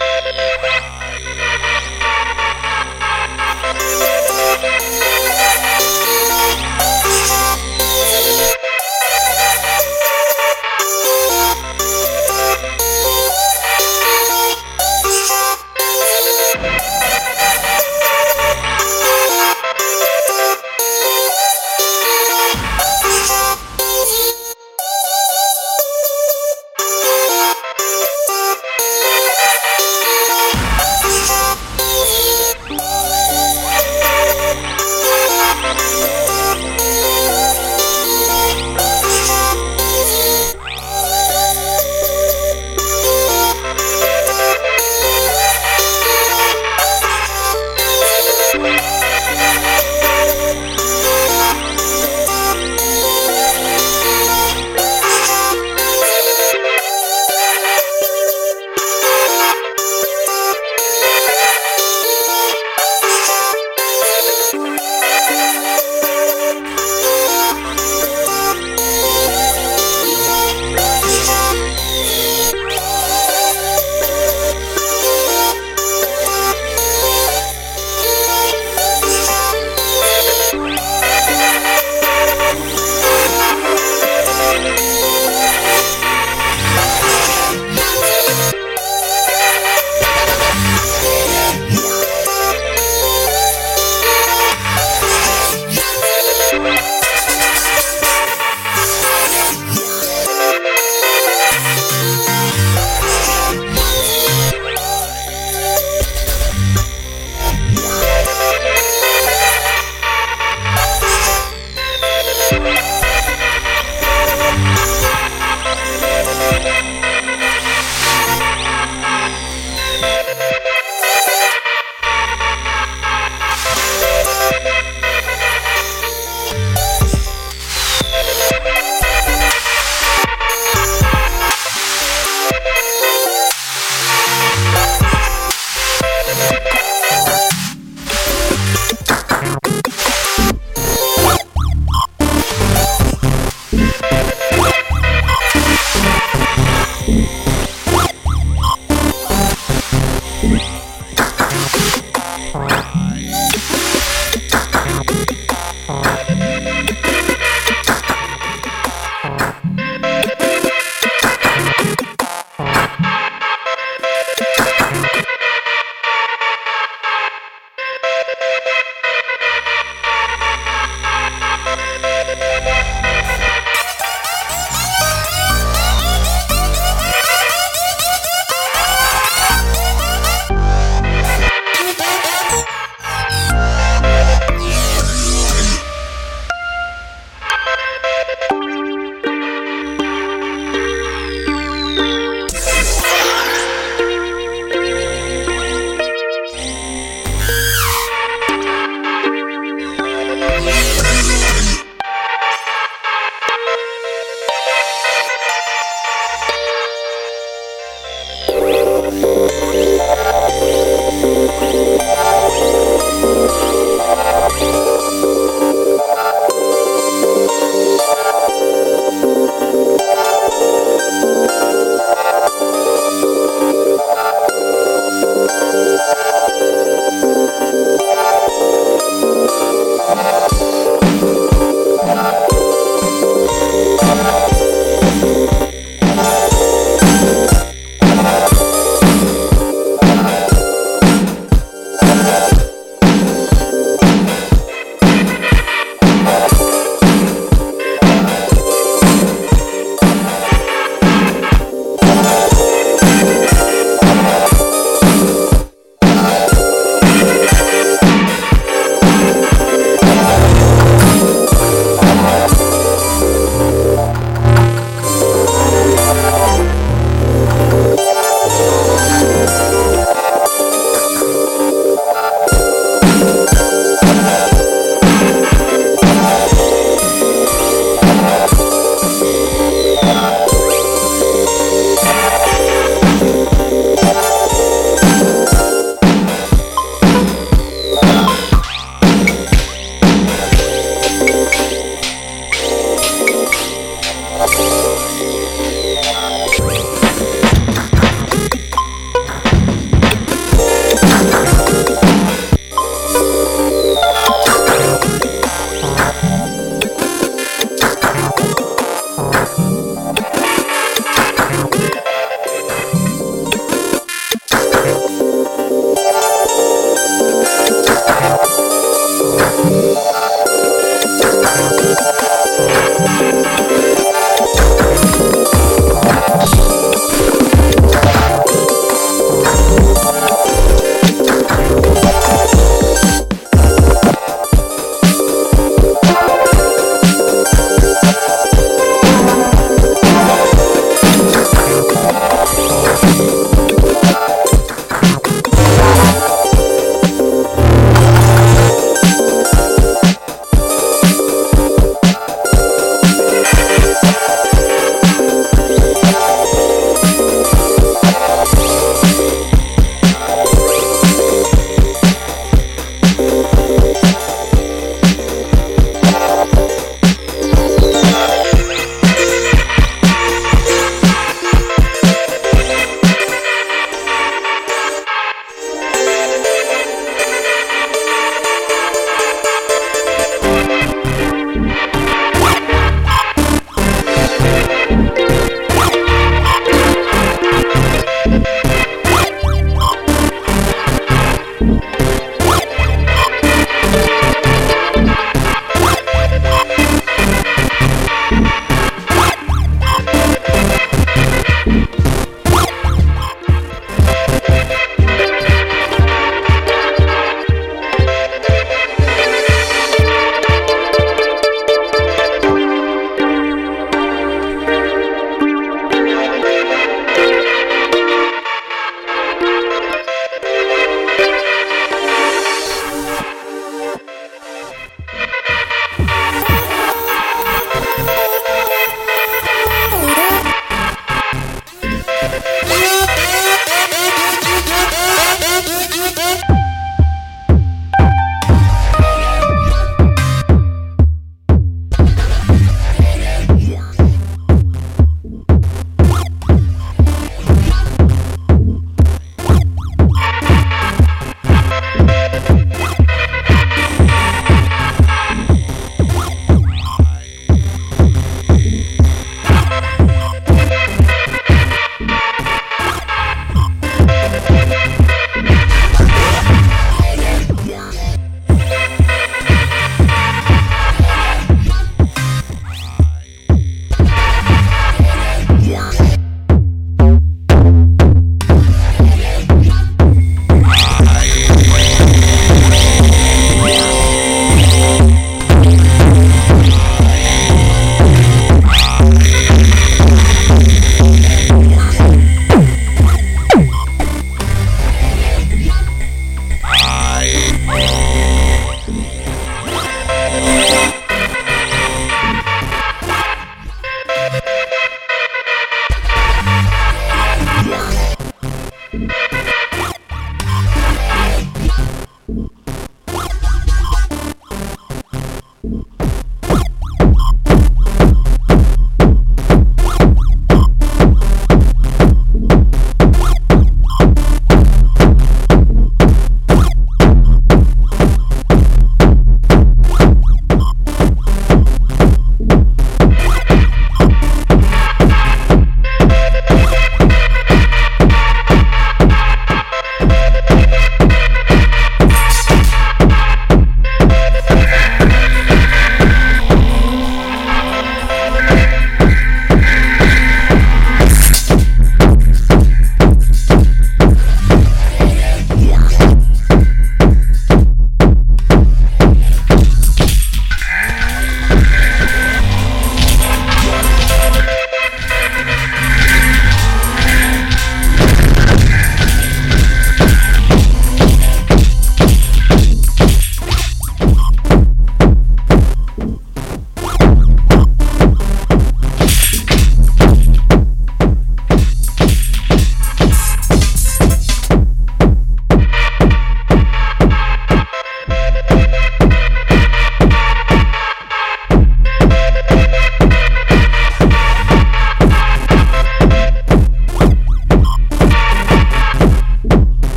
Yeah.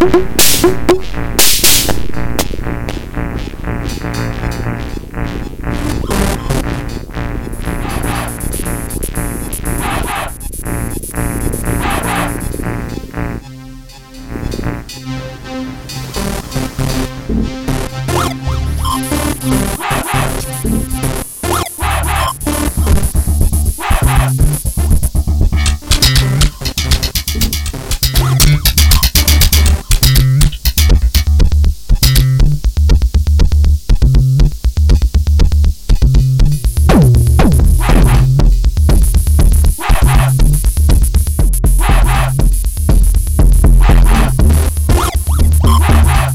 Mm-hmm.